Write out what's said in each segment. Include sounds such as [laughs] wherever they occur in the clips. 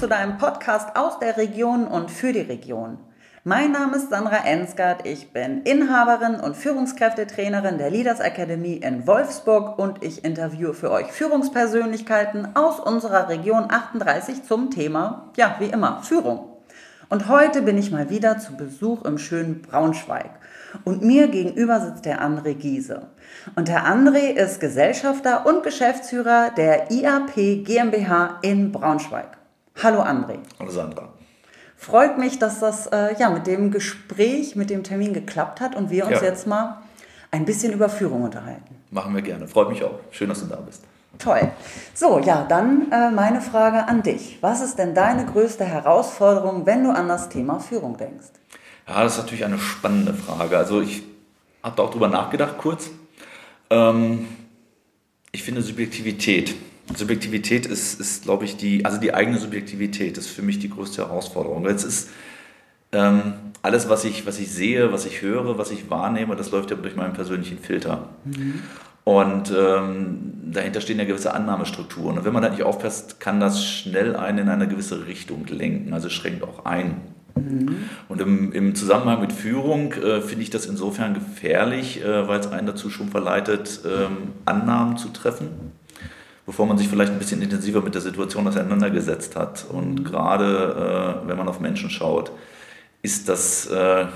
zu deinem Podcast aus der Region und für die Region. Mein Name ist Sandra Ensgard, ich bin Inhaberin und Führungskräftetrainerin der Leaders Academy in Wolfsburg und ich interviewe für euch Führungspersönlichkeiten aus unserer Region 38 zum Thema, ja, wie immer, Führung. Und heute bin ich mal wieder zu Besuch im schönen Braunschweig. Und mir gegenüber sitzt der André Giese. Und der André ist Gesellschafter und Geschäftsführer der IAP GmbH in Braunschweig. Hallo André. Hallo Sandra. Freut mich, dass das äh, ja, mit dem Gespräch, mit dem Termin geklappt hat und wir uns ja. jetzt mal ein bisschen über Führung unterhalten. Machen wir gerne. Freut mich auch. Schön, dass du da bist. Toll. So, ja, dann äh, meine Frage an dich. Was ist denn deine größte Herausforderung, wenn du an das Thema Führung denkst? Ja, das ist natürlich eine spannende Frage. Also ich habe da auch drüber nachgedacht kurz. Ähm, ich finde Subjektivität. Subjektivität ist, ist glaube ich, die, also die eigene Subjektivität ist für mich die größte Herausforderung. Jetzt ist ähm, alles, was ich, was ich sehe, was ich höre, was ich wahrnehme, das läuft ja durch meinen persönlichen Filter. Mhm. Und ähm, dahinter stehen ja gewisse Annahmestrukturen. Und wenn man da nicht aufpasst, kann das schnell einen in eine gewisse Richtung lenken, also schränkt auch ein. Mhm. Und im, im, Zusammenhang mit Führung äh, finde ich das insofern gefährlich, äh, weil es einen dazu schon verleitet, ähm, Annahmen zu treffen, bevor man sich vielleicht ein bisschen intensiver mit der Situation auseinandergesetzt hat. Und mhm. gerade äh, wenn man auf Menschen schaut, ist das äh,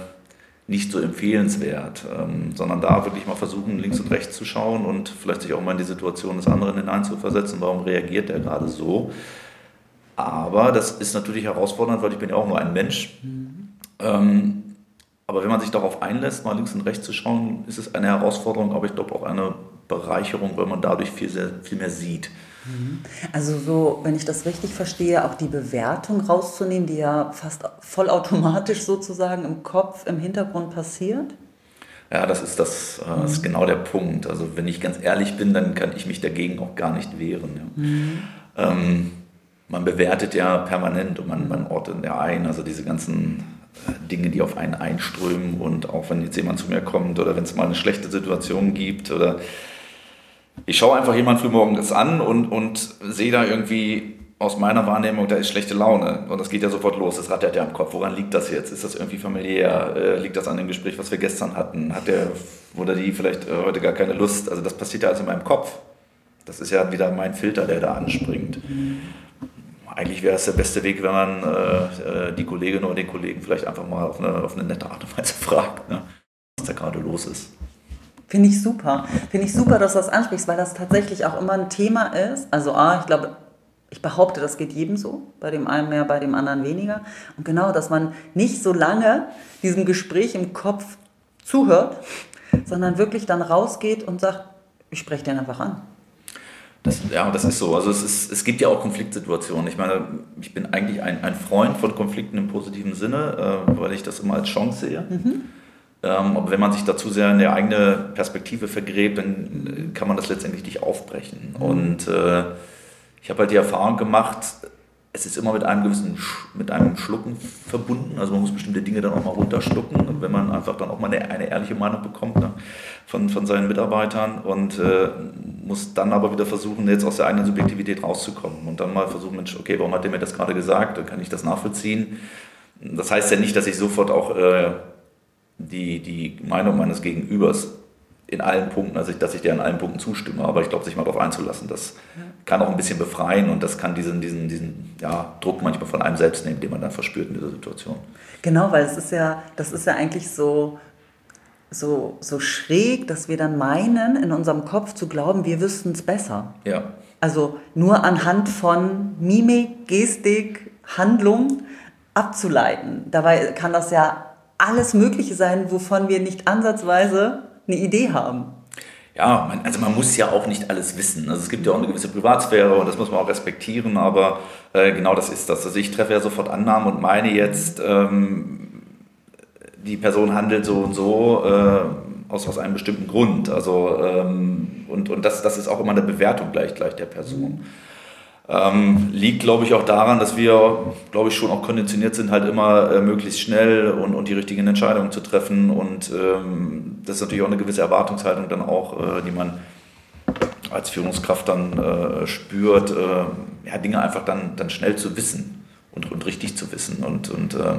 nicht so empfehlenswert, ähm, sondern da wirklich mal versuchen, links und rechts zu schauen und vielleicht sich auch mal in die Situation des anderen hineinzuversetzen. Warum reagiert der gerade so? Aber das ist natürlich herausfordernd, weil ich bin ja auch nur ein Mensch. Mhm. Ähm, aber wenn man sich darauf einlässt, mal links und rechts zu schauen, ist es eine Herausforderung, aber ich glaube auch eine Bereicherung, weil man dadurch viel, sehr, viel mehr sieht. Mhm. Also so, wenn ich das richtig verstehe, auch die Bewertung rauszunehmen, die ja fast vollautomatisch sozusagen im Kopf, im Hintergrund passiert? Ja, das ist, das, äh, das ist mhm. genau der Punkt. Also wenn ich ganz ehrlich bin, dann kann ich mich dagegen auch gar nicht wehren. Ja. Mhm. Ähm, man bewertet ja permanent und man, man ordnet ja ein, also diese ganzen äh, Dinge, die auf einen einströmen und auch wenn jetzt jemand zu mir kommt oder wenn es mal eine schlechte Situation gibt oder ich schaue einfach jemand frühmorgens an und, und sehe da irgendwie aus meiner Wahrnehmung, da ist schlechte Laune und das geht ja sofort los, das rattert ja im Kopf. Woran liegt das jetzt? Ist das irgendwie familiär? Äh, liegt das an dem Gespräch, was wir gestern hatten? Hat der oder die vielleicht äh, heute gar keine Lust? Also das passiert ja also in meinem Kopf. Das ist ja wieder mein Filter, der da anspringt eigentlich wäre es der beste Weg, wenn man äh, äh, die Kollegin oder den Kollegen vielleicht einfach mal auf eine, auf eine nette Art und Weise fragt, ne, was da gerade los ist. Finde ich super. Finde ich super, dass du das ansprichst, weil das tatsächlich auch immer ein Thema ist. Also, ah, ich glaube, ich behaupte, das geht jedem so, bei dem einen mehr, bei dem anderen weniger. Und genau, dass man nicht so lange diesem Gespräch im Kopf zuhört, sondern wirklich dann rausgeht und sagt, ich spreche den einfach an. Das, ja, das ist so. Also es, ist, es gibt ja auch Konfliktsituationen. Ich meine, ich bin eigentlich ein, ein Freund von Konflikten im positiven Sinne, äh, weil ich das immer als Chance sehe. Mhm. Ähm, aber wenn man sich dazu sehr in der eigene Perspektive vergräbt, dann kann man das letztendlich nicht aufbrechen. Mhm. Und äh, ich habe halt die Erfahrung gemacht, es ist immer mit einem gewissen mit einem Schlucken verbunden. Also man muss bestimmte Dinge dann auch mal runterschlucken, und wenn man einfach dann auch mal eine, eine ehrliche Meinung bekommt ne, von, von seinen Mitarbeitern und äh, muss dann aber wieder versuchen, jetzt aus der eigenen Subjektivität rauszukommen und dann mal versuchen, Mensch, okay, warum hat der mir das gerade gesagt? Dann kann ich das nachvollziehen. Das heißt ja nicht, dass ich sofort auch äh, die, die Meinung meines Gegenübers in allen Punkten, also dass ich dir in allen Punkten zustimme, aber ich glaube, sich mal darauf einzulassen, das ja. kann auch ein bisschen befreien und das kann diesen, diesen, diesen ja, Druck manchmal von einem selbst nehmen, den man dann verspürt in dieser Situation. Genau, weil es ist ja, das ist ja eigentlich so, so, so schräg, dass wir dann meinen, in unserem Kopf zu glauben, wir wüssten es besser. Ja. Also nur anhand von Mimik, Gestik, Handlung abzuleiten. Dabei kann das ja alles Mögliche sein, wovon wir nicht ansatzweise eine Idee haben. Ja, man, also man muss ja auch nicht alles wissen. Also es gibt ja auch eine gewisse Privatsphäre und das muss man auch respektieren, aber äh, genau das ist das. Also ich treffe ja sofort Annahmen und meine jetzt, ähm, die Person handelt so und so äh, aus, aus einem bestimmten Grund. Also, ähm, und und das, das ist auch immer eine Bewertung gleich, gleich der Person. Ähm, liegt, glaube ich, auch daran, dass wir, glaube ich, schon auch konditioniert sind, halt immer äh, möglichst schnell und, und die richtigen Entscheidungen zu treffen. Und ähm, das ist natürlich auch eine gewisse Erwartungshaltung dann auch, äh, die man als Führungskraft dann äh, spürt, äh, ja, Dinge einfach dann, dann schnell zu wissen und, und richtig zu wissen. Und, und äh,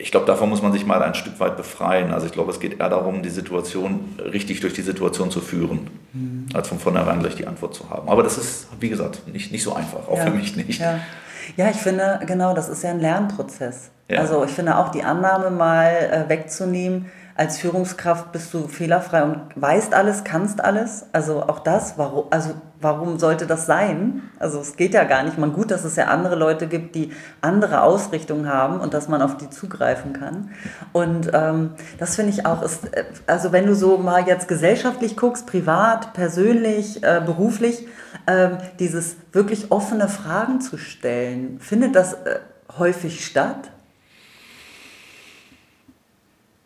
ich glaube, davon muss man sich mal ein Stück weit befreien. Also ich glaube, es geht eher darum, die Situation richtig durch die Situation zu führen, mhm. als von vornherein gleich die Antwort zu haben. Aber das ist, wie gesagt, nicht, nicht so einfach, auch ja. für mich nicht. Ja. ja, ich finde, genau, das ist ja ein Lernprozess. Ja. Also ich finde auch die Annahme mal äh, wegzunehmen, als Führungskraft bist du fehlerfrei und weißt alles, kannst alles. Also auch das, warum, also warum sollte das sein? Also es geht ja gar nicht. Man gut, dass es ja andere Leute gibt, die andere Ausrichtungen haben und dass man auf die zugreifen kann. Und ähm, das finde ich auch, ist, äh, also wenn du so mal jetzt gesellschaftlich guckst, privat, persönlich, äh, beruflich, äh, dieses wirklich offene Fragen zu stellen, findet das äh, häufig statt?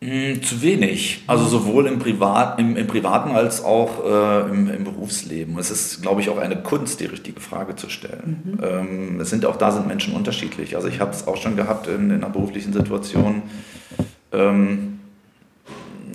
Hm, zu wenig. Also sowohl im, Privat, im, im Privaten als auch äh, im, im, Berufsleben. Es ist, glaube ich, auch eine Kunst, die richtige Frage zu stellen. Mhm. Ähm, es sind auch da sind Menschen unterschiedlich. Also ich habe es auch schon gehabt in, in einer beruflichen Situation, ähm,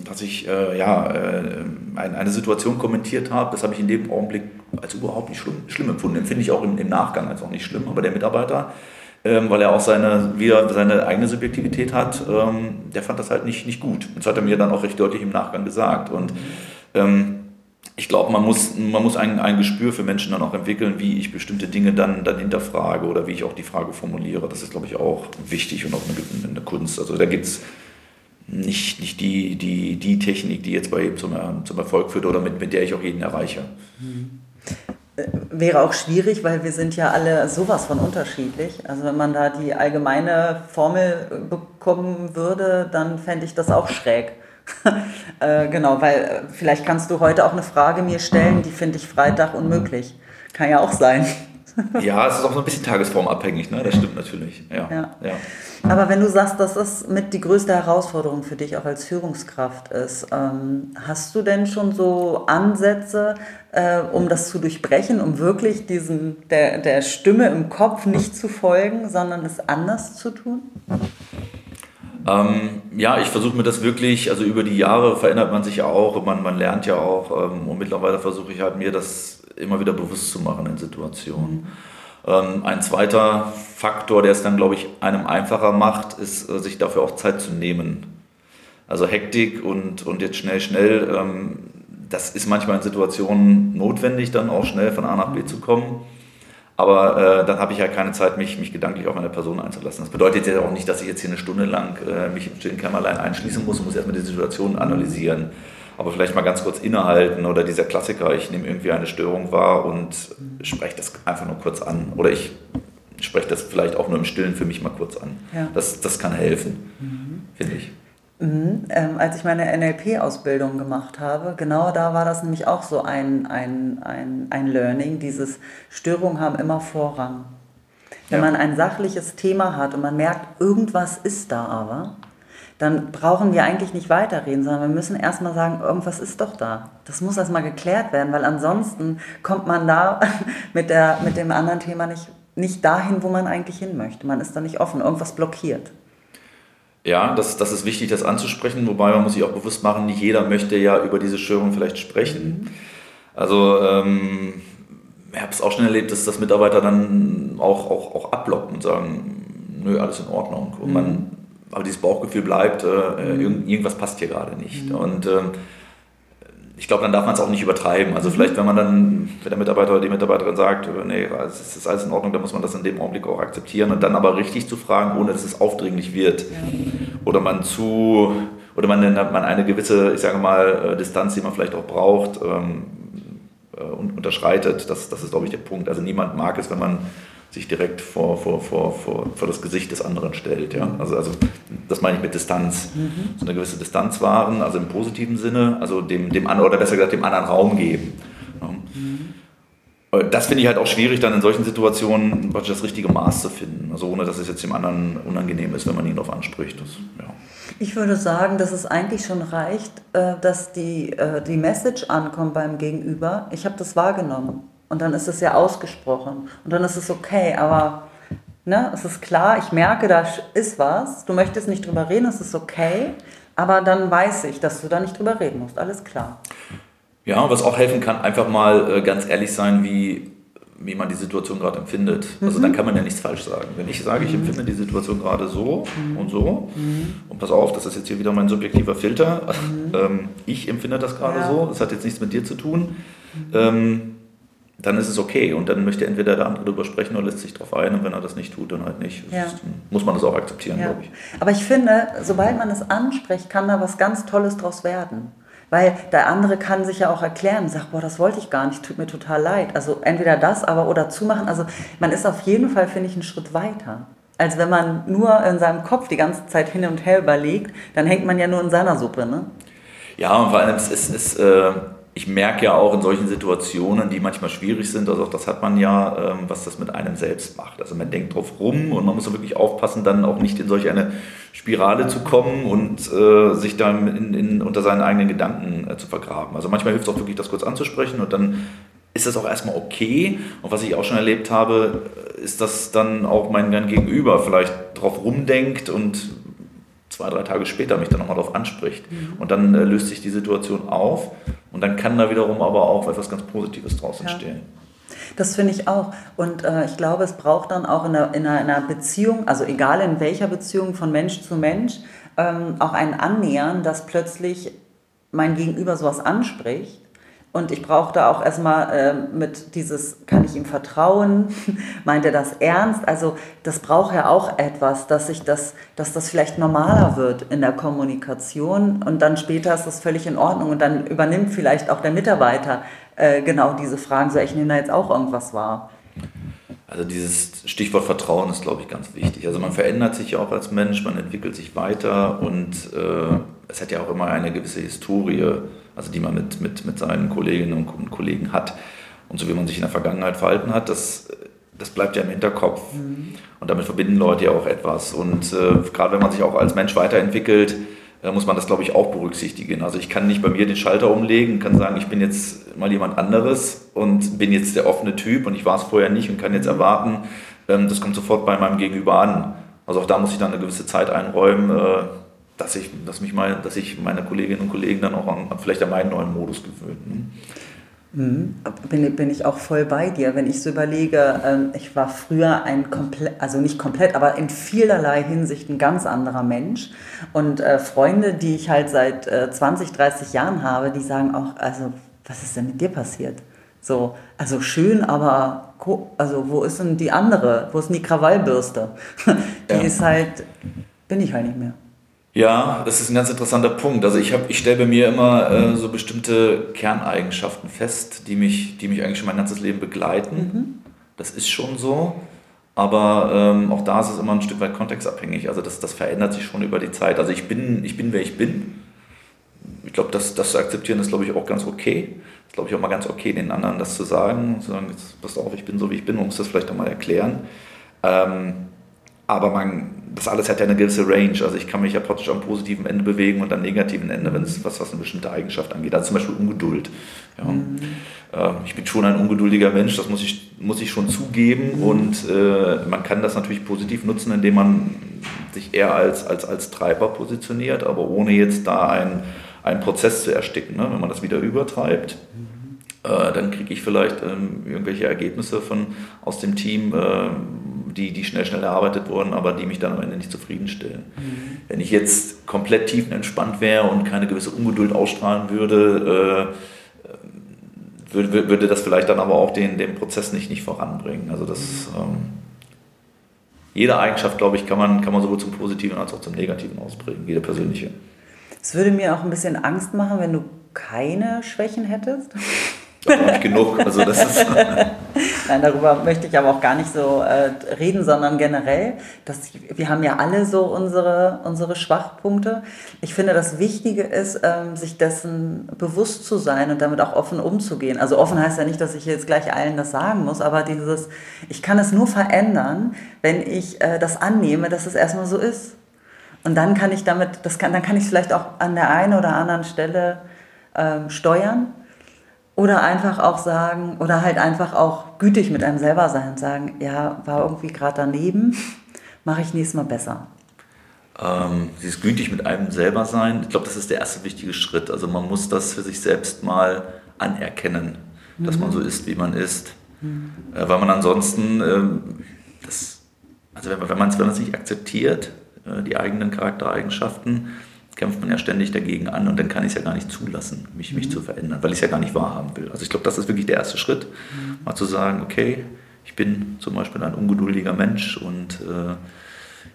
dass ich äh, ja, äh, eine, eine Situation kommentiert habe. Das habe ich in dem Augenblick als überhaupt nicht schlimm, schlimm empfunden. Empfinde ich auch im, im Nachgang als auch nicht schlimm. Aber der Mitarbeiter ähm, weil er auch seine, wieder seine eigene Subjektivität hat, ähm, der fand das halt nicht, nicht gut. Das hat er mir dann auch recht deutlich im Nachgang gesagt. Und ähm, ich glaube, man muss, man muss ein, ein Gespür für Menschen dann auch entwickeln, wie ich bestimmte Dinge dann, dann hinterfrage oder wie ich auch die Frage formuliere. Das ist, glaube ich, auch wichtig und auch eine, eine Kunst. Also da gibt es nicht, nicht die, die, die Technik, die jetzt bei ihm zum, zum Erfolg führt oder mit, mit der ich auch jeden erreiche. Mhm wäre auch schwierig, weil wir sind ja alle sowas von unterschiedlich. Also wenn man da die allgemeine Formel bekommen würde, dann fände ich das auch schräg. [laughs] äh, genau, weil äh, vielleicht kannst du heute auch eine Frage mir stellen, die finde ich Freitag unmöglich. Kann ja auch sein. Ja, es ist auch so ein bisschen tagesformabhängig, ne? das stimmt natürlich. Ja. ja. ja. Aber wenn du sagst, dass das mit die größte Herausforderung für dich auch als Führungskraft ist, ähm, hast du denn schon so Ansätze, äh, um das zu durchbrechen, um wirklich diesen, der, der Stimme im Kopf nicht zu folgen, sondern es anders zu tun? Ähm, ja, ich versuche mir das wirklich, also über die Jahre verändert man sich ja auch, man, man lernt ja auch ähm, und mittlerweile versuche ich halt mir das immer wieder bewusst zu machen in Situationen. Mhm. Ein zweiter Faktor, der es dann, glaube ich, einem einfacher macht, ist, äh, sich dafür auch Zeit zu nehmen. Also Hektik und, und jetzt schnell, schnell, ähm, das ist manchmal in Situationen notwendig, dann auch schnell von A nach B zu kommen. Aber äh, dann habe ich ja keine Zeit, mich, mich gedanklich auf eine Person einzulassen. Das bedeutet ja auch nicht, dass ich jetzt hier eine Stunde lang äh, mich im stillen Kämmerlein einschließen muss und muss erstmal die Situation analysieren aber vielleicht mal ganz kurz innehalten oder dieser Klassiker, ich nehme irgendwie eine Störung wahr und spreche das einfach nur kurz an. Oder ich spreche das vielleicht auch nur im Stillen für mich mal kurz an. Ja. Das, das kann helfen, mhm. finde ich. Mhm. Ähm, als ich meine NLP-Ausbildung gemacht habe, genau da war das nämlich auch so ein, ein, ein, ein Learning, dieses Störungen haben immer Vorrang. Wenn ja. man ein sachliches Thema hat und man merkt, irgendwas ist da aber, dann brauchen wir eigentlich nicht weiterreden, sondern wir müssen erstmal sagen, irgendwas ist doch da. Das muss erstmal geklärt werden, weil ansonsten kommt man da [laughs] mit, der, mit dem anderen Thema nicht, nicht dahin, wo man eigentlich hin möchte. Man ist da nicht offen, irgendwas blockiert. Ja, das, das ist wichtig, das anzusprechen, wobei man muss sich auch bewusst machen, nicht jeder möchte ja über diese Störung vielleicht sprechen. Mhm. Also ähm, ich habe es auch schon erlebt, dass das Mitarbeiter dann auch, auch, auch abblocken und sagen, nö, alles in Ordnung. Und mhm. man aber dieses Bauchgefühl bleibt, äh, mhm. irgendwas passt hier gerade nicht. Mhm. Und ähm, ich glaube, dann darf man es auch nicht übertreiben. Also mhm. vielleicht, wenn man dann, wenn der Mitarbeiter oder die Mitarbeiterin sagt, äh, nee, es ist alles in Ordnung, dann muss man das in dem Augenblick auch akzeptieren und dann aber richtig zu fragen, ohne dass es aufdringlich wird. Ja. Oder man zu, oder man, man eine gewisse, ich sage mal, äh, Distanz, die man vielleicht auch braucht, ähm, äh, unterschreitet. Das, das ist, glaube ich, der Punkt. Also niemand mag es, wenn man sich direkt vor, vor, vor, vor, vor das Gesicht des anderen stellt. Ja? Also, also das meine ich mit Distanz. Mhm. So eine gewisse Distanz wahren, also im positiven Sinne, also dem, dem anderen, oder besser gesagt, dem anderen Raum geben. Mhm. Das finde ich halt auch schwierig, dann in solchen Situationen das richtige Maß zu finden. Also ohne, dass es jetzt dem anderen unangenehm ist, wenn man ihn darauf anspricht. Das, ja. Ich würde sagen, dass es eigentlich schon reicht, äh, dass die, äh, die Message ankommt beim Gegenüber. Ich habe das wahrgenommen. Und dann ist es ja ausgesprochen. Und dann ist es okay, aber ne, es ist klar, ich merke, da ist was. Du möchtest nicht drüber reden, es ist okay. Aber dann weiß ich, dass du da nicht drüber reden musst. Alles klar. Ja, was auch helfen kann, einfach mal äh, ganz ehrlich sein, wie, wie man die Situation gerade empfindet. Also dann kann man ja nichts falsch sagen. Wenn ich sage, ich empfinde die Situation gerade so und so, und pass auf, das ist jetzt hier wieder mein subjektiver Filter, [laughs] ähm, ich empfinde das gerade Ja. so, das hat jetzt nichts mit dir zu tun, ähm, dann ist es okay. Und dann möchte entweder der andere darüber sprechen oder lässt sich darauf ein, und wenn er das nicht tut, dann halt nicht. Ja. Ist, muss man das auch akzeptieren, Ja. glaube ich. Aber ich finde, sobald man es anspricht, kann da was ganz Tolles draus werden. Weil der andere kann sich ja auch erklären, sagt, boah, das wollte ich gar nicht, tut mir total leid. Also entweder das, aber oder zumachen. Also man ist auf jeden Fall, finde ich, einen Schritt weiter. Als wenn man nur in seinem Kopf die ganze Zeit hin und her überlegt, dann hängt man ja nur in seiner Suppe, ne? Ja, und vor allem, es ist, es, äh, ich merke ja auch in solchen Situationen, die manchmal schwierig sind, also auch das hat man ja, ähm, was das mit einem selbst macht. Also man denkt drauf rum und man muss wirklich aufpassen, dann auch nicht in solch eine Spirale zu kommen und äh, sich dann in, in, unter seinen eigenen Gedanken äh, zu vergraben. Also manchmal hilft es auch wirklich, das kurz anzusprechen und dann ist das auch erstmal okay. Und was ich auch schon erlebt habe, ist, dass dann auch mein Gegenüber vielleicht drauf rumdenkt und zwei, drei Tage später mich dann nochmal darauf anspricht. Und dann äh, löst sich die Situation auf und dann kann da wiederum aber auch etwas ganz Positives draus Ja. entstehen. Das finde ich auch. Und äh, ich glaube, es braucht dann auch in einer, in, einer, in einer Beziehung, also egal in welcher Beziehung von Mensch zu Mensch, ähm, auch ein Annähern, dass plötzlich mein Gegenüber sowas anspricht. Und ich brauche da auch erstmal äh, mit dieses, kann ich ihm vertrauen? [laughs] Meint er das ernst? Also das braucht ja auch etwas, dass ich das, dass das vielleicht normaler wird in der Kommunikation und dann später ist das völlig in Ordnung und dann übernimmt vielleicht auch der Mitarbeiter äh, genau diese Fragen, so ich nehme da jetzt auch irgendwas wahr. Also dieses Stichwort Vertrauen ist, glaube ich, ganz wichtig. Also man verändert sich ja auch als Mensch, man entwickelt sich weiter und äh, es hat ja auch immer eine gewisse Historie, also die man mit, mit, mit seinen Kolleginnen und Kollegen hat. Und so wie man sich in der Vergangenheit verhalten hat, das, das bleibt ja im Hinterkopf. Und damit verbinden Leute ja auch etwas. Und äh, gerade wenn man sich auch als Mensch weiterentwickelt, äh, muss man das, glaube ich, auch berücksichtigen. Also ich kann nicht bei mir den Schalter umlegen, kann sagen, ich bin jetzt mal jemand anderes und bin jetzt der offene Typ und ich war es vorher nicht und kann jetzt erwarten, ähm, das kommt sofort bei meinem Gegenüber an. Also auch da muss ich dann eine gewisse Zeit einräumen, äh, dass ich, dass mich mal, dass ich meine Kolleginnen und Kollegen dann auch an, vielleicht an meinen neuen Modus gewöhnen. Mhm. Bin, bin ich auch voll bei dir. Wenn ich so überlege, ähm, ich war früher ein komplett, also nicht komplett, aber in vielerlei Hinsicht ein ganz anderer Mensch. Und äh, Freunde, die ich halt seit äh, 20, 30 Jahren habe, die sagen auch, also was ist denn mit dir passiert? So, also schön, aber also wo ist denn die andere? Wo ist denn die Krawallbürste? [laughs] die Ja. ist halt, bin ich halt nicht mehr. Ja, das ist ein ganz interessanter Punkt. Also ich, hab- ich stelle bei mir immer äh, so bestimmte Kerneigenschaften fest, die mich, die mich eigentlich schon mein ganzes Leben begleiten. Das ist schon so. Aber ähm, auch da ist es immer ein Stück weit kontextabhängig. Also das, das verändert sich schon über die Zeit. Also ich bin, ich bin wer ich bin. Ich glaube, das, das zu akzeptieren ist, glaube ich, auch ganz okay. ist, glaube ich, auch mal ganz okay, den anderen das zu sagen. Zu sagen, jetzt passt auf, ich bin so, wie ich bin. Man muss das vielleicht auch mal erklären. Ähm, aber man, das alles hat ja eine gewisse Range. Also ich kann mich ja praktisch am positiven Ende bewegen und am negativen Ende, wenn es was, was eine bestimmte Eigenschaft angeht. Also zum Beispiel Ungeduld. Ja. Äh, Ich bin schon ein ungeduldiger Mensch, das muss ich, muss ich schon zugeben. Und äh, man kann das natürlich positiv nutzen, indem man sich eher als, als, als Treiber positioniert, aber ohne jetzt da einen, einen Prozess zu ersticken. Ne? Wenn man das wieder übertreibt, äh, dann kriege ich vielleicht ähm, irgendwelche Ergebnisse von, aus dem Team, äh, die, die schnell, schnell erarbeitet wurden, aber die mich dann am Ende nicht zufriedenstellen. Wenn ich jetzt komplett tiefenentspannt wäre und keine gewisse Ungeduld ausstrahlen würde, äh, würde, würde das vielleicht dann aber auch den, den Prozess nicht, nicht voranbringen. Also das, ähm, jede Eigenschaft, glaube ich, kann man, kann man sowohl zum Positiven als auch zum Negativen ausprägen, jede persönliche. Es würde mir auch ein bisschen Angst machen, wenn du keine Schwächen hättest. Da habe ich genug. Also das ist, [laughs] Nein, darüber möchte ich aber auch gar nicht so äh, reden, sondern generell, dass wir haben ja alle so unsere, unsere Schwachpunkte. Ich finde, das Wichtige ist, ähm, sich dessen bewusst zu sein und damit auch offen umzugehen. Also offen heißt ja nicht, dass ich jetzt gleich allen das sagen muss, aber dieses, ich kann es nur verändern, wenn ich äh, das annehme, dass es erstmal so ist. Und dann kann ich damit, das kann, dann kann ich vielleicht auch an der einen oder anderen Stelle ähm, steuern. Oder einfach auch sagen, oder halt einfach auch gütig mit einem selber sein und sagen, ja, war irgendwie gerade daneben, [laughs] mache ich nächstes Mal besser. ähm, dieses gütig mit einem selber sein, ich glaube, das ist der erste wichtige Schritt. Also man muss das für sich selbst mal anerkennen, dass man so ist, wie man ist. Mhm. Äh, weil man ansonsten, ähm, das, also wenn, wenn man es wenn nicht akzeptiert, äh, die eigenen Charaktereigenschaften, kämpft man ja ständig dagegen an und dann kann ich es ja gar nicht zulassen, mich, mich mhm. zu verändern, weil ich es ja gar nicht wahrhaben will. Also ich glaube, das ist wirklich der erste Schritt, mhm. mal zu sagen, okay, ich bin zum Beispiel ein ungeduldiger Mensch und äh,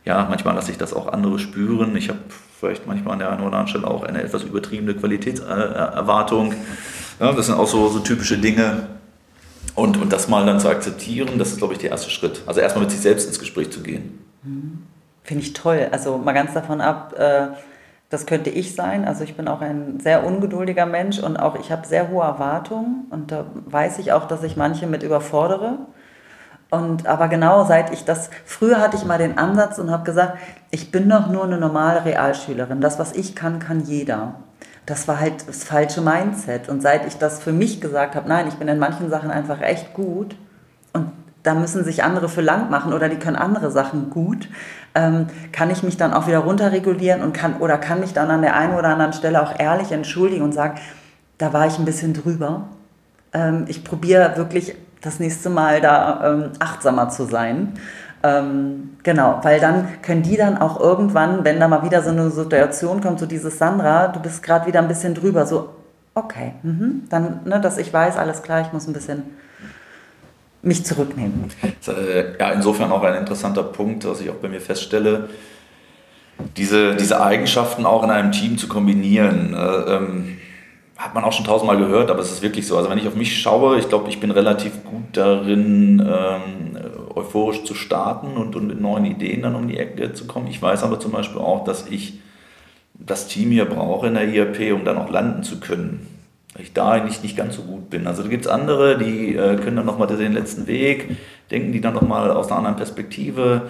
ja, manchmal lasse ich das auch andere spüren. Ich habe vielleicht manchmal an der einen oder anderen Stelle auch eine etwas übertriebene Qualitätserwartung. Ja, das sind auch so, so typische Dinge. Und, und das mal dann zu akzeptieren, das ist, glaube ich, der erste Schritt. Also erstmal mit sich selbst ins Gespräch zu gehen. Mhm. Finde ich toll. Also mal ganz davon ab, äh, das könnte ich sein. Also ich bin auch ein sehr ungeduldiger Mensch und auch ich habe sehr hohe Erwartungen und da weiß ich auch, dass ich manche mit überfordere. Und aber genau seit ich das, früher hatte ich mal den Ansatz und habe gesagt, ich bin doch nur eine normale Realschülerin. Das, was ich kann, kann jeder. Das war halt das falsche Mindset. Und seit ich das für mich gesagt habe, nein, ich bin in manchen Sachen einfach echt gut da müssen sich andere für lang machen oder die können andere Sachen gut, ähm, kann ich mich dann auch wieder runterregulieren und kann oder kann mich dann an der einen oder anderen Stelle auch ehrlich entschuldigen und sagen, da war ich ein bisschen drüber. Ähm, ich probiere wirklich das nächste Mal da ähm, achtsamer zu sein. Ähm, genau, weil dann können die dann auch irgendwann, wenn da mal wieder so eine Situation kommt, so dieses Sandra, du bist gerade wieder ein bisschen drüber, so, okay, mh, dann, ne, dass ich weiß, alles klar, ich muss ein bisschen mich zurücknehmen. Äh, ja, insofern auch ein interessanter Punkt, was ich auch bei mir feststelle, diese, diese Eigenschaften auch in einem Team zu kombinieren. Äh, ähm, hat man auch schon tausendmal gehört, aber es ist wirklich so. Also wenn ich auf mich schaue, ich glaube, ich bin relativ gut darin, ähm, euphorisch zu starten und, und mit neuen Ideen dann um die Ecke zu kommen. Ich weiß aber zum Beispiel auch, dass ich das Team hier brauche in der IRP, um dann auch landen zu können ich da eigentlich nicht ganz so gut bin. Also da gibt es andere, die äh, können dann nochmal den letzten Weg, denken die dann nochmal aus einer anderen Perspektive.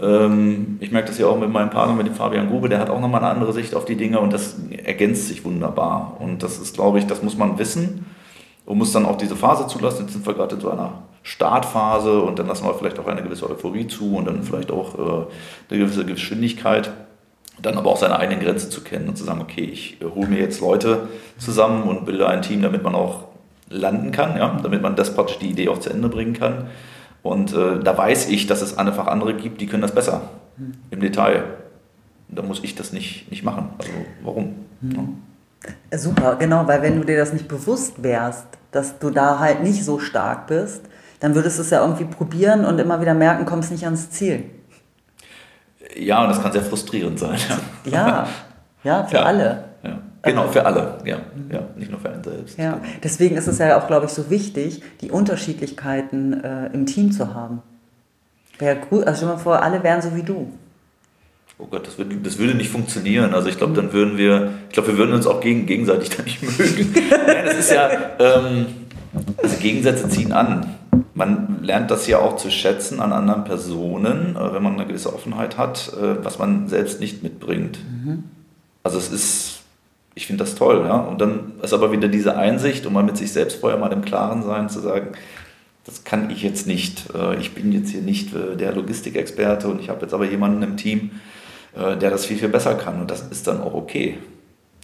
Ähm, ich merke das ja auch mit meinem Partner, mit dem Fabian Grube, der hat auch nochmal eine andere Sicht auf die Dinge und das ergänzt sich wunderbar. Und das ist, glaube ich, das muss man wissen und muss dann auch diese Phase zulassen. Jetzt sind wir gerade in so einer Startphase und dann lassen wir vielleicht auch eine gewisse Euphorie zu und dann vielleicht auch äh, eine gewisse Geschwindigkeit dann aber auch seine eigenen Grenzen zu kennen und zu sagen, okay, ich hole mir jetzt Leute zusammen und bilde ein Team, damit man auch landen kann, ja, damit man das praktisch die Idee auch zu Ende bringen kann. Und äh, da weiß ich, dass es einfach andere gibt, die können das besser mhm. im Detail. Da muss ich das nicht, nicht machen. Also warum? Mhm. Ja. Super, genau, weil wenn du dir das nicht bewusst wärst, dass du da halt nicht so stark bist, dann würdest du es ja irgendwie probieren und immer wieder merken, kommst nicht ans Ziel. Ja, und das kann sehr frustrierend sein. Ja, ja, für ja. alle. Ja. Genau, für alle, ja. ja. Nicht nur für einen selbst. Ja. Deswegen ist es ja auch, glaube ich, so wichtig, die Unterschiedlichkeiten äh, im Team zu haben. Wäre gut, also stell dir mal vor, alle wären so wie du. Oh Gott, das würde, das würde nicht funktionieren. Also ich glaube, dann würden wir, ich glaube, wir würden uns auch gegen, gegenseitig dann nicht mögen. [laughs] Nein, das ist ja, ähm, also Gegensätze ziehen an man lernt das ja auch zu schätzen an anderen Personen, äh, wenn man eine gewisse Offenheit hat, äh, was man selbst nicht mitbringt. Mhm. Also es ist, ich finde das toll. Ja? Und dann ist aber wieder diese Einsicht, um mal mit sich selbst vorher mal im Klaren sein, zu sagen, das kann ich jetzt nicht. Äh, ich bin jetzt hier nicht der Logistikexperte und ich habe jetzt aber jemanden im Team, der das viel, viel besser kann. Und das ist dann auch okay.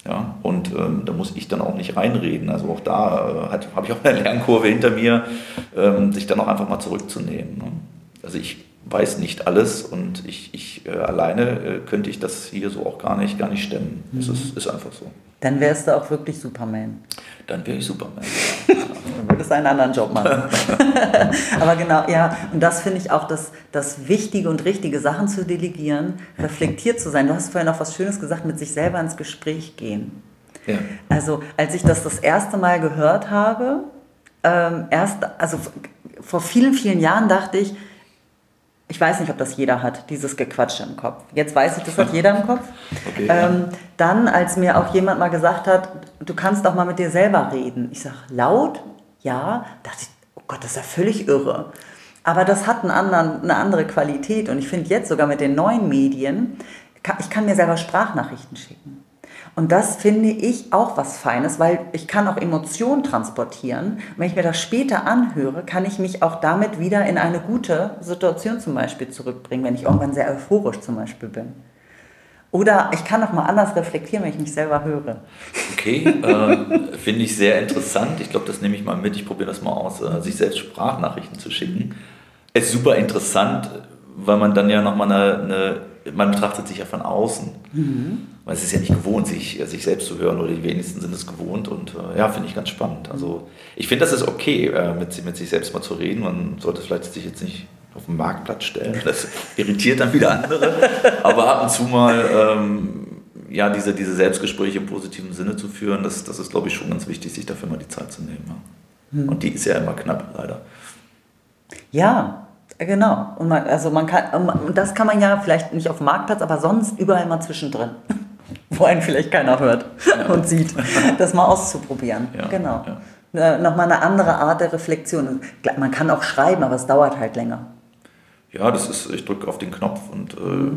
Ja, und ähm, da muss ich dann auch nicht reinreden. Also auch da äh, habe ich auch eine Lernkurve hinter mir, ähm, sich dann auch einfach mal zurückzunehmen. Ne? Also ich weiß nicht alles und ich, ich äh, alleine äh, könnte ich das hier so auch gar nicht, gar nicht stemmen. Mhm. Das ist, ist einfach so. Dann wärst du auch wirklich Superman. Dann wäre ich Superman. [laughs] Dann würdest du einen anderen Job machen. [laughs] Aber genau, ja, und das finde ich auch das, das Wichtige und Richtige, Sachen zu delegieren, reflektiert zu sein. Du hast vorhin auch was Schönes gesagt, mit sich selber ins Gespräch gehen. Ja. Also, als ich das das erste Mal gehört habe, ähm, erst, also vor vielen, vielen Jahren dachte ich, ich weiß nicht, ob das jeder hat, dieses Gequatsche im Kopf. Jetzt weiß ich, das hat jeder im Kopf. Okay, ähm, ja. Dann, als mir auch jemand mal gesagt hat, du kannst auch mal mit dir selber reden. Ich sage, laut? Ja. dachte ich, oh Gott, das ist ja völlig irre. Aber das hat einen anderen, eine andere Qualität. Und ich finde jetzt sogar mit den neuen Medien, ich kann mir selber Sprachnachrichten schicken. Und das finde ich auch was Feines, weil ich kann auch Emotionen transportieren. Wenn ich mir das später anhöre, kann ich mich auch damit wieder in eine gute Situation zum Beispiel zurückbringen, wenn ich irgendwann sehr euphorisch zum Beispiel bin. Oder ich kann noch mal anders reflektieren, wenn ich mich selber höre. Okay, äh, finde ich sehr interessant. Ich glaube, das nehme ich mal mit. Ich probiere das mal aus, äh, sich selbst Sprachnachrichten zu schicken. Ist super interessant, weil man dann ja nochmal eine, eine, man betrachtet sich ja von außen. Mhm. Es ist ja nicht gewohnt, sich, sich selbst zu hören oder die wenigsten sind es gewohnt und äh, ja, finde ich ganz spannend. Also ich finde, das ist okay, äh, mit, mit sich selbst mal zu reden. Man sollte vielleicht sich jetzt nicht auf den Marktplatz stellen. Das irritiert dann wieder andere. Aber ab und zu mal ähm, ja, diese, diese Selbstgespräche im positiven Sinne zu führen, das, das ist, glaube ich, schon ganz wichtig, sich dafür mal die Zeit zu nehmen. Ja. Mhm. Und die ist ja immer knapp, leider. Ja, genau. Und man, also man kann, das kann man ja vielleicht nicht auf dem Marktplatz, aber sonst überall mal zwischendrin. [laughs] Wo einen vielleicht keiner hört ja. und sieht, das mal auszuprobieren. Ja, genau. Ja. Nochmal eine andere Art der Reflexion. Man kann auch schreiben, aber es dauert halt länger ja, das ist, ich drücke auf den Knopf und äh,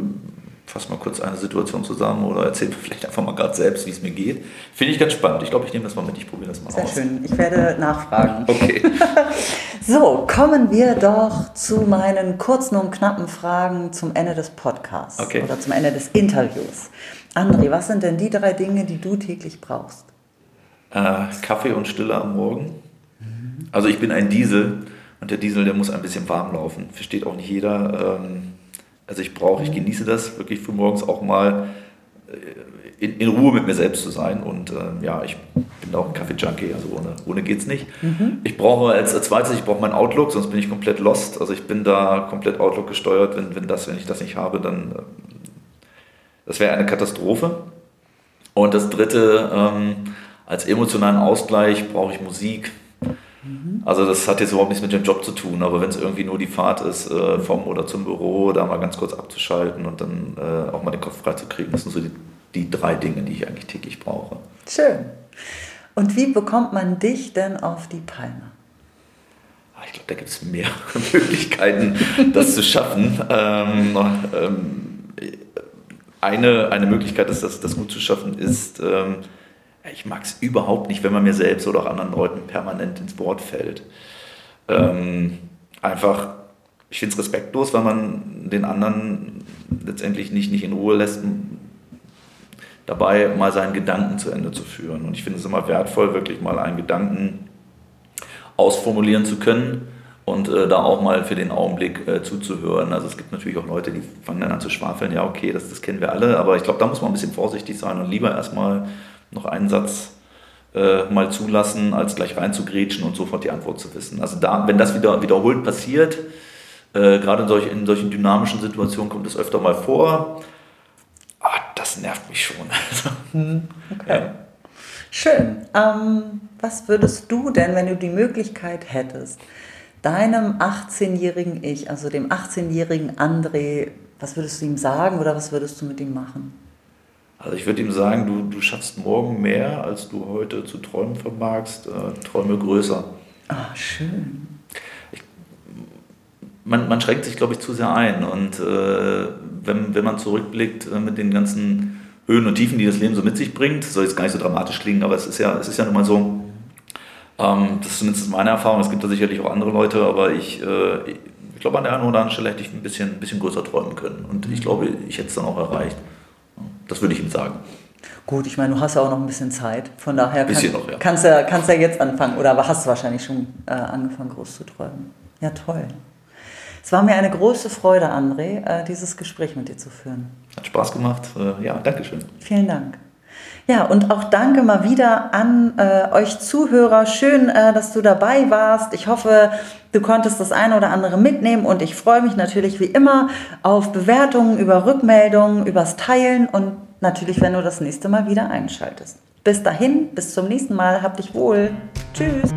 fasse mal kurz eine Situation zusammen oder erzähle [laughs] vielleicht einfach mal gerade selbst, wie es mir geht. Finde ich ganz spannend. Ich glaube, ich nehme das mal mit, ich probiere das mal Sehr aus. Sehr schön, ich werde nachfragen. [laughs] Okay. [laughs] so, kommen wir doch zu meinen kurzen und knappen Fragen zum Ende des Podcasts okay. oder zum Ende des Interviews. André, was sind denn die drei Dinge, die du täglich brauchst? Äh, Kaffee und Stille am Morgen. Also ich bin ein Diesel und der Diesel, der muss ein bisschen warm laufen. Versteht auch nicht jeder. Ähm, also ich brauche, ich genieße das wirklich früh morgens auch mal äh, in, in, Ruhe mit mir selbst zu sein. Und ähm, ja, ich bin auch ein Kaffee-Junkie, also ohne, ohne geht es nicht. Mhm. Ich brauche als, als zweites, ich brauche meinen Outlook, sonst bin ich komplett lost. Also ich bin da komplett Outlook gesteuert. Wenn, wenn, das, wenn ich das nicht habe, dann äh, das wäre eine Katastrophe. Und das dritte, ähm, als emotionalen Ausgleich brauche ich Musik. Also das hat jetzt überhaupt nichts mit dem Job zu tun, aber wenn es irgendwie nur die Fahrt ist, äh, vom oder zum Büro, da mal ganz kurz abzuschalten und dann äh, auch mal den Kopf frei zu kriegen, das sind so die, die drei Dinge, die ich eigentlich täglich brauche. Schön. Und wie bekommt man dich denn auf die Palme? Ah, ich glaube, da gibt es mehrere [laughs] Möglichkeiten, das zu schaffen. Ähm, ähm, eine, eine Möglichkeit, das, das, das gut zu schaffen, ist, ähm, ich mag es überhaupt nicht, wenn man mir selbst oder auch anderen Leuten permanent ins Wort fällt. Ähm, einfach, ich finde es respektlos, weil man den anderen letztendlich nicht, nicht in Ruhe lässt, dabei mal seinen Gedanken zu Ende zu führen. Und ich finde es immer wertvoll, wirklich mal einen Gedanken ausformulieren zu können und äh, da auch mal für den Augenblick äh, zuzuhören. Also es gibt natürlich auch Leute, die fangen dann an zu schwafeln, ja okay, das, das kennen wir alle, aber ich glaube, da muss man ein bisschen vorsichtig sein und lieber erstmal noch einen Satz äh, mal zulassen, als gleich reinzugrätschen und sofort die Antwort zu wissen. Also da, wenn das wieder wiederholt passiert, äh, gerade in, solch, in solchen dynamischen Situationen kommt es öfter mal vor, ah, das nervt mich schon. [laughs] Hm, okay. Ja. Schön. Ähm, was würdest du denn, wenn du die Möglichkeit hättest, deinem 18-jährigen Ich, also dem 18-jährigen André, was würdest du ihm sagen oder was würdest du mit ihm machen? Also ich würde ihm sagen, du, du schaffst morgen mehr, als du heute zu träumen vermagst. Äh, träume größer. Ah, schön. Ich, man, man schränkt sich, glaube ich, zu sehr ein. Und äh, wenn, wenn man zurückblickt äh, mit den ganzen Höhen und Tiefen, die das Leben so mit sich bringt, soll jetzt gar nicht so dramatisch klingen, aber es ist ja, es ist ja nun mal so, ähm, das ist zumindest meine Erfahrung, es gibt da sicherlich auch andere Leute, aber ich, äh, ich glaube, an der einen oder anderen Stelle hätte ich ein bisschen, ein bisschen größer träumen können. Und ich glaube, ich hätte es dann auch erreicht. Das würde ich ihm sagen. Gut, ich meine, du hast ja auch noch ein bisschen Zeit. Von daher kann, noch, ja. kannst du ja, kannst ja jetzt anfangen. Oder hast du wahrscheinlich schon äh, angefangen, groß zu träumen. Ja, toll. Es war mir eine große Freude, André, äh, dieses Gespräch mit dir zu führen. Hat Spaß gemacht. Äh, ja, danke schön. Vielen Dank. Ja, und auch danke mal wieder an äh, euch Zuhörer. Schön, äh, dass du dabei warst. Ich hoffe, du konntest das eine oder andere mitnehmen und ich freue mich natürlich wie immer auf Bewertungen, über Rückmeldungen, übers Teilen und natürlich, wenn du das nächste Mal wieder einschaltest. Bis dahin, bis zum nächsten Mal. Hab dich wohl. Tschüss.